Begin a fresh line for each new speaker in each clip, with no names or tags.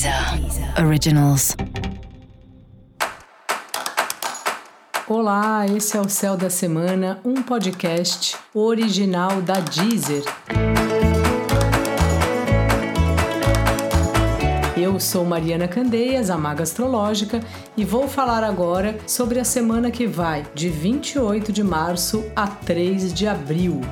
Deezer Originals.
Olá, esse é o Céu da Semana, um podcast original da Deezer. Eu sou Mariana Candeias, a Maga Astrológica, e vou falar agora sobre a semana que vai de 28 de março a 3 de abril.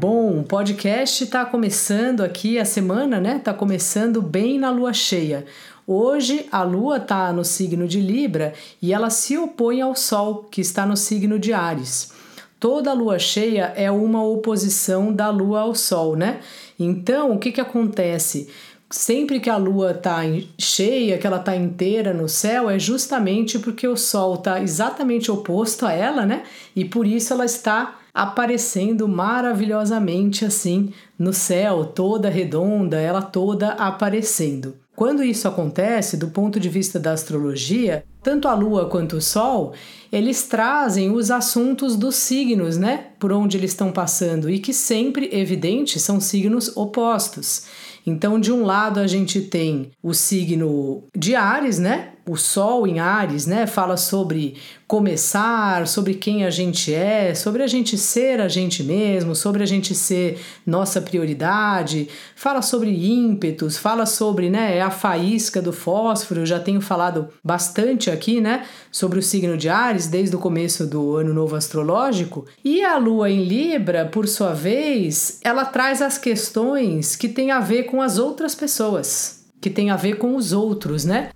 Bom, o podcast está começando aqui a semana, né? Tá começando bem na lua cheia. Hoje a lua está no signo de Libra e ela se opõe ao Sol, que está no signo de Ares. Toda lua cheia é uma oposição da lua ao Sol, né? Então, o que, que acontece? Sempre que a lua está cheia, que ela está inteira no céu, é justamente porque o Sol está exatamente oposto a ela, né? E por isso ela está aparecendo maravilhosamente assim no céu, toda redonda, ela toda aparecendo. Quando isso acontece, do ponto de vista da astrologia, tanto a Lua quanto o Sol, eles trazem os assuntos dos signos, né? Por onde eles estão passando e que sempre, evidente, são signos opostos. Então, de um lado a gente tem o signo de Ares, né? O Sol em Ares, né? Fala sobre começar, sobre quem a gente é, sobre a gente ser a gente mesmo, sobre a gente ser nossa prioridade. Fala sobre ímpetos, fala sobre, né? A faísca do fósforo. Eu já tenho falado bastante aqui, né? Sobre o signo de Ares desde o começo do ano novo astrológico. E a Lua em Libra, por sua vez, ela traz as questões que têm a ver com as outras pessoas, que tem a ver com os outros, né?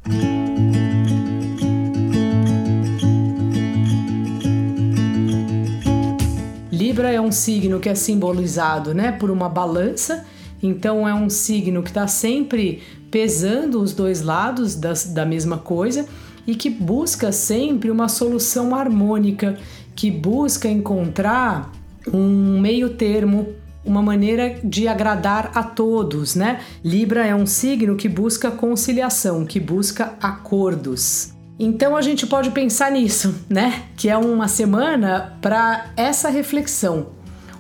Libra é um signo que é simbolizado, né, por uma balança. Então é um signo que está sempre pesando os dois lados das, da mesma coisa e que busca sempre uma solução harmônica, que busca encontrar um meio termo uma maneira de agradar a todos, né? Libra é um signo que busca conciliação, que busca acordos. Então a gente pode pensar nisso, né? Que é uma semana para essa reflexão.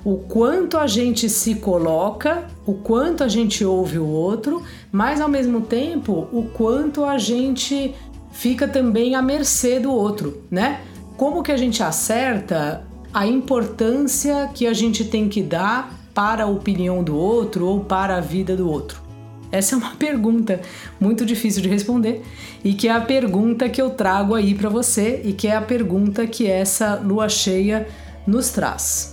O quanto a gente se coloca, o quanto a gente ouve o outro, mas ao mesmo tempo o quanto a gente fica também à mercê do outro, né? Como que a gente acerta a importância que a gente tem que dar para a opinião do outro ou para a vida do outro? Essa é uma pergunta muito difícil de responder e que é a pergunta que eu trago aí para você e que é a pergunta que essa lua cheia nos traz.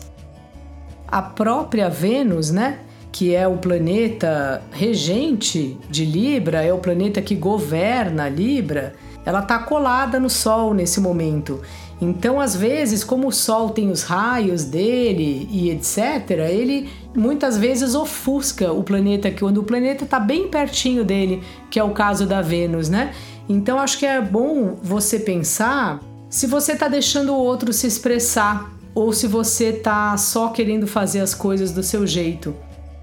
A própria Vênus, né, que é o planeta regente de Libra, é o planeta que governa Libra, ela está colada no Sol nesse momento então, às vezes, como o Sol tem os raios dele e etc., ele muitas vezes ofusca o planeta, quando o planeta está bem pertinho dele, que é o caso da Vênus, né? Então, acho que é bom você pensar se você está deixando o outro se expressar ou se você está só querendo fazer as coisas do seu jeito.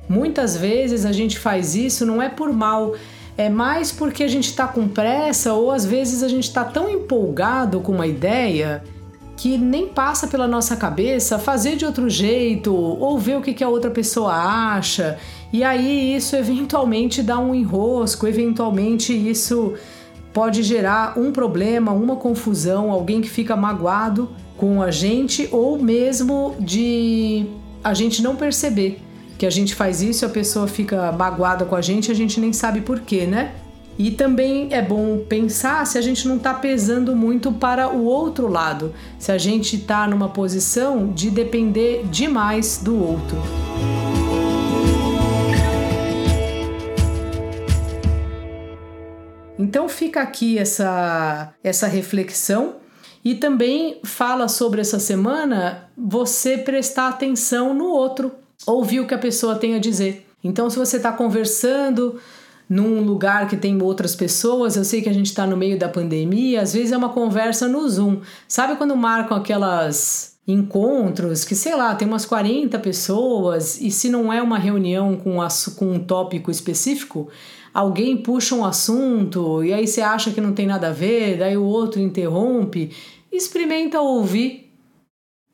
Muitas vezes a gente faz isso não é por mal, é mais porque a gente está com pressa ou às vezes a gente está tão empolgado com uma ideia que nem passa pela nossa cabeça fazer de outro jeito ou ver o que, que a outra pessoa acha. E aí isso eventualmente dá um enrosco, eventualmente isso pode gerar um problema, uma confusão, alguém que fica magoado com a gente ou mesmo de a gente não perceber que a gente faz isso, a pessoa fica magoada com a gente, a gente nem sabe por quê, né? E também é bom pensar se a gente não está pesando muito para o outro lado, se a gente está numa posição de depender demais do outro. Então fica aqui essa, essa reflexão e também fala sobre essa semana você prestar atenção no outro, ouvir o que a pessoa tem a dizer. Então, se você está conversando num lugar que tem outras pessoas, eu sei que a gente está no meio da pandemia, às vezes é uma conversa no Zoom. Sabe quando marcam aquelas encontros que, sei lá, tem umas 40 pessoas e se não é uma reunião com, com um tópico específico, alguém puxa um assunto e aí você acha que não tem nada a ver, daí o outro interrompe. Experimenta ouvir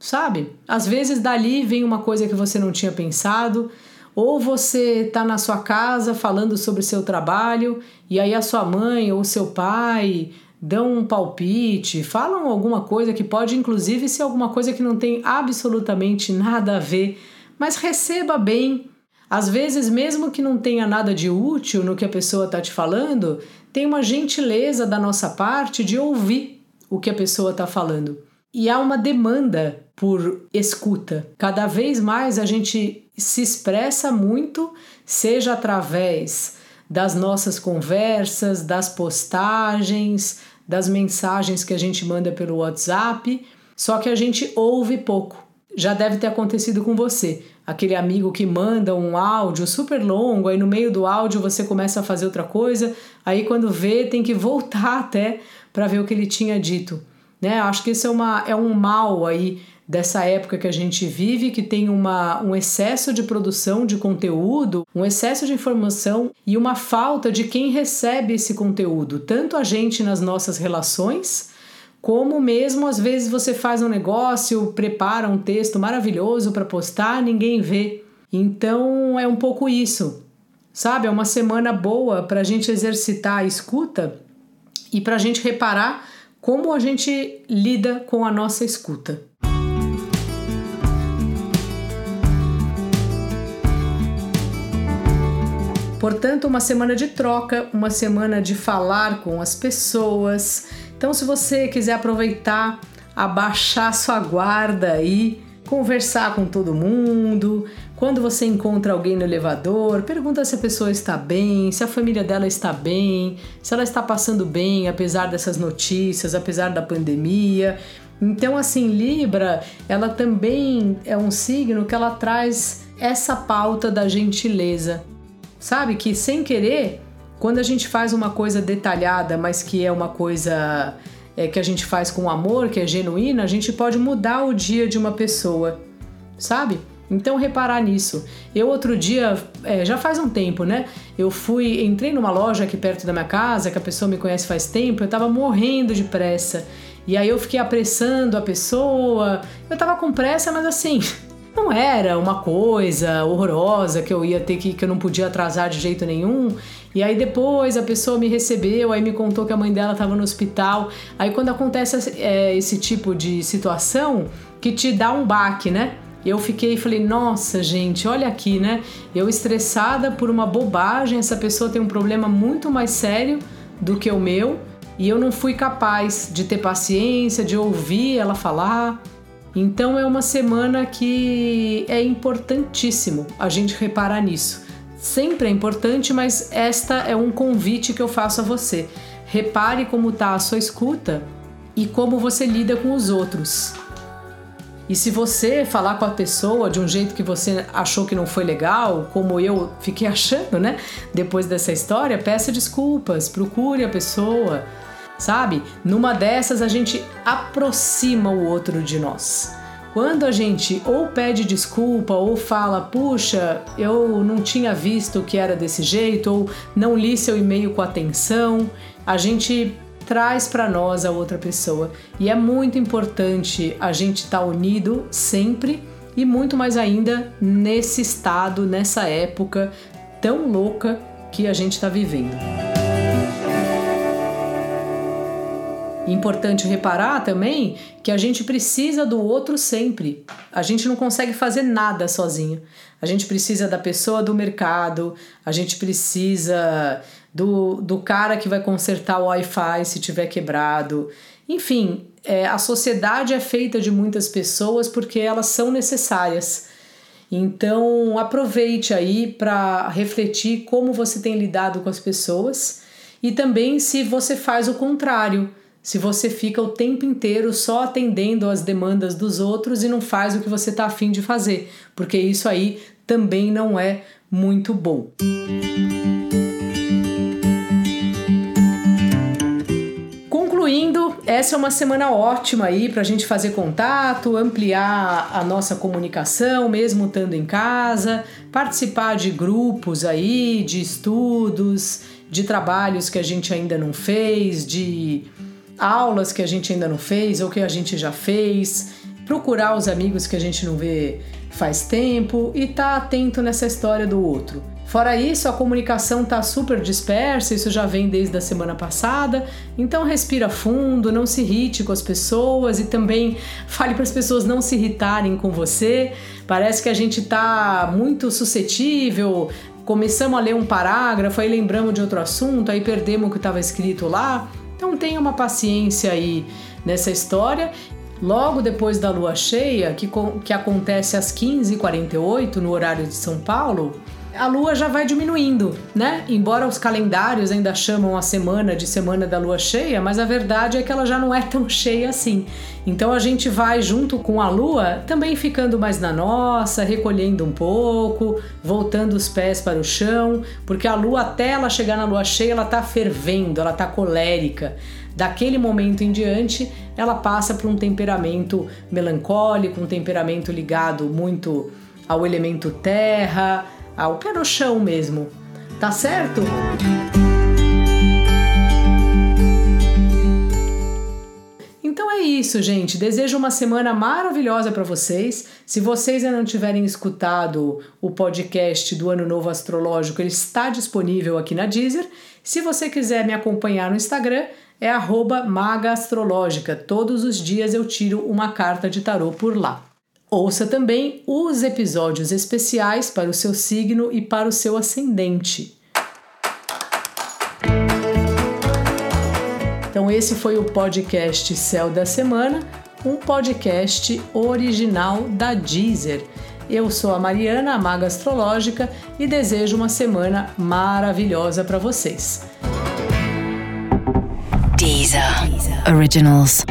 sabe? Às vezes dali vem uma coisa que você não tinha pensado, Ou você está na sua casa falando sobre o seu trabalho e aí a sua mãe ou seu pai dão um palpite, falam alguma coisa que pode inclusive ser alguma coisa que não tem absolutamente nada a ver, mas receba bem. Às vezes, mesmo que não tenha nada de útil no que a pessoa está te falando, tem uma gentileza da nossa parte de ouvir o que a pessoa está falando. E há uma demanda por escuta. Cada vez mais a gente se expressa muito, seja através das nossas conversas, das postagens, das mensagens que a gente manda pelo WhatsApp, só que a gente ouve pouco. Já deve ter acontecido com você. Aquele amigo que manda um áudio super longo, aí no meio do áudio você começa a fazer outra coisa, aí quando vê tem que voltar até para ver o que ele tinha dito. Né? Acho que isso é, uma, é um mal aí dessa época que a gente vive, que tem uma, um excesso de produção de conteúdo, um excesso de informação e uma falta de quem recebe esse conteúdo, tanto a gente nas nossas relações, como mesmo às vezes você faz um negócio, prepara um texto maravilhoso para postar, ninguém vê. Então é um pouco isso, sabe? É uma semana boa para a gente exercitar a escuta e para a gente reparar como a gente lida com a nossa escuta. Portanto, uma semana de troca, uma semana de falar com as pessoas. Então, se você quiser aproveitar, abaixar sua guarda e conversar com todo mundo, quando você encontra alguém no elevador, pergunta se a pessoa está bem, se a família dela está bem, se ela está passando bem apesar dessas notícias, apesar da pandemia. Então, assim, Libra, ela também é um signo que ela traz essa pauta da gentileza. Sabe que sem querer, quando a gente faz uma coisa detalhada, mas que é uma coisa é, que a gente faz com amor, que é genuína, a gente pode mudar o dia de uma pessoa, sabe? Então reparar nisso. Eu outro dia, é, já faz um tempo, né? Eu fui, entrei numa loja aqui perto da minha casa, que a pessoa me conhece faz tempo, eu tava morrendo de pressa. E aí eu fiquei apressando a pessoa. Eu tava com pressa, mas assim, não era uma coisa horrorosa que eu ia ter que que eu não podia atrasar de jeito nenhum. E aí depois a pessoa me recebeu, aí me contou que a mãe dela estava no hospital. Aí quando acontece é, esse tipo de situação, que te dá um baque, né? eu fiquei e falei, nossa, gente, olha aqui, né? Eu estressada por uma bobagem, essa pessoa tem um problema muito mais sério do que o meu e eu não fui capaz de ter paciência, de ouvir ela falar. Então é uma semana que é importantíssimo a gente reparar nisso. Sempre é importante, mas esta é um convite que eu faço a você. Repare como está a sua escuta e como você lida com os outros. E se você falar com a pessoa de um jeito que você achou que não foi legal, como eu fiquei achando, né? Depois dessa história, peça desculpas, procure a pessoa, sabe? Numa dessas a gente aproxima o outro de nós. Quando a gente ou pede desculpa ou fala, puxa, eu não tinha visto que era desse jeito, ou não li seu e-mail com atenção, a gente traz para nós a outra pessoa. E é muito importante a gente estar tá unido sempre e muito mais ainda nesse estado, nessa época tão louca que a gente está vivendo. Importante reparar também que a gente precisa do outro sempre. A gente não consegue fazer nada sozinho. A gente precisa da pessoa do mercado, a gente precisa do, do cara que vai consertar o Wi-Fi se tiver quebrado. Enfim, é, a sociedade é feita de muitas pessoas porque elas são necessárias. Então, aproveite aí para refletir como você tem lidado com as pessoas e também se você faz o contrário, se você fica o tempo inteiro só atendendo às demandas dos outros e não faz o que você está afim de fazer, porque isso aí também não é muito bom. essa é uma semana ótima aí para a gente fazer contato, ampliar a nossa comunicação, mesmo estando em casa, participar de grupos aí, de estudos, de trabalhos que a gente ainda não fez, de aulas que a gente ainda não fez ou que a gente já fez, procurar os amigos que a gente não vê faz tempo e tá atento nessa história do outro. Fora isso, a comunicação tá super dispersa, isso já vem desde a semana passada. Então respira fundo, não se irrite com as pessoas e também fale para as pessoas não se irritarem com você. Parece que a gente tá muito suscetível, começamos a ler um parágrafo, aí lembramos de outro assunto, aí perdemos o que estava escrito lá. Então tenha uma paciência aí nessa história. Logo depois da lua cheia, que, que acontece às 15h48 no horário de São Paulo, a lua já vai diminuindo, né? Embora os calendários ainda chamam a semana de semana da lua cheia, mas a verdade é que ela já não é tão cheia assim. Então a gente vai junto com a lua também ficando mais na nossa, recolhendo um pouco, voltando os pés para o chão, porque a lua até ela chegar na lua cheia, ela tá fervendo, ela tá colérica. Daquele momento em diante, ela passa por um temperamento melancólico, um temperamento ligado muito ao elemento terra, ao pé no chão mesmo. Tá certo? Então é isso, gente. Desejo uma semana maravilhosa para vocês. Se vocês ainda não tiverem escutado o podcast do Ano Novo Astrológico, ele está disponível aqui na Deezer. Se você quiser me acompanhar no Instagram, é magaastrológica. Todos os dias eu tiro uma carta de tarô por lá. Ouça também os episódios especiais para o seu signo e para o seu ascendente. Então, esse foi o podcast Céu da Semana, um podcast original da Deezer. Eu sou a Mariana, a Maga Astrológica, e desejo uma semana maravilhosa para vocês.
Deezer. Deezer. Originals.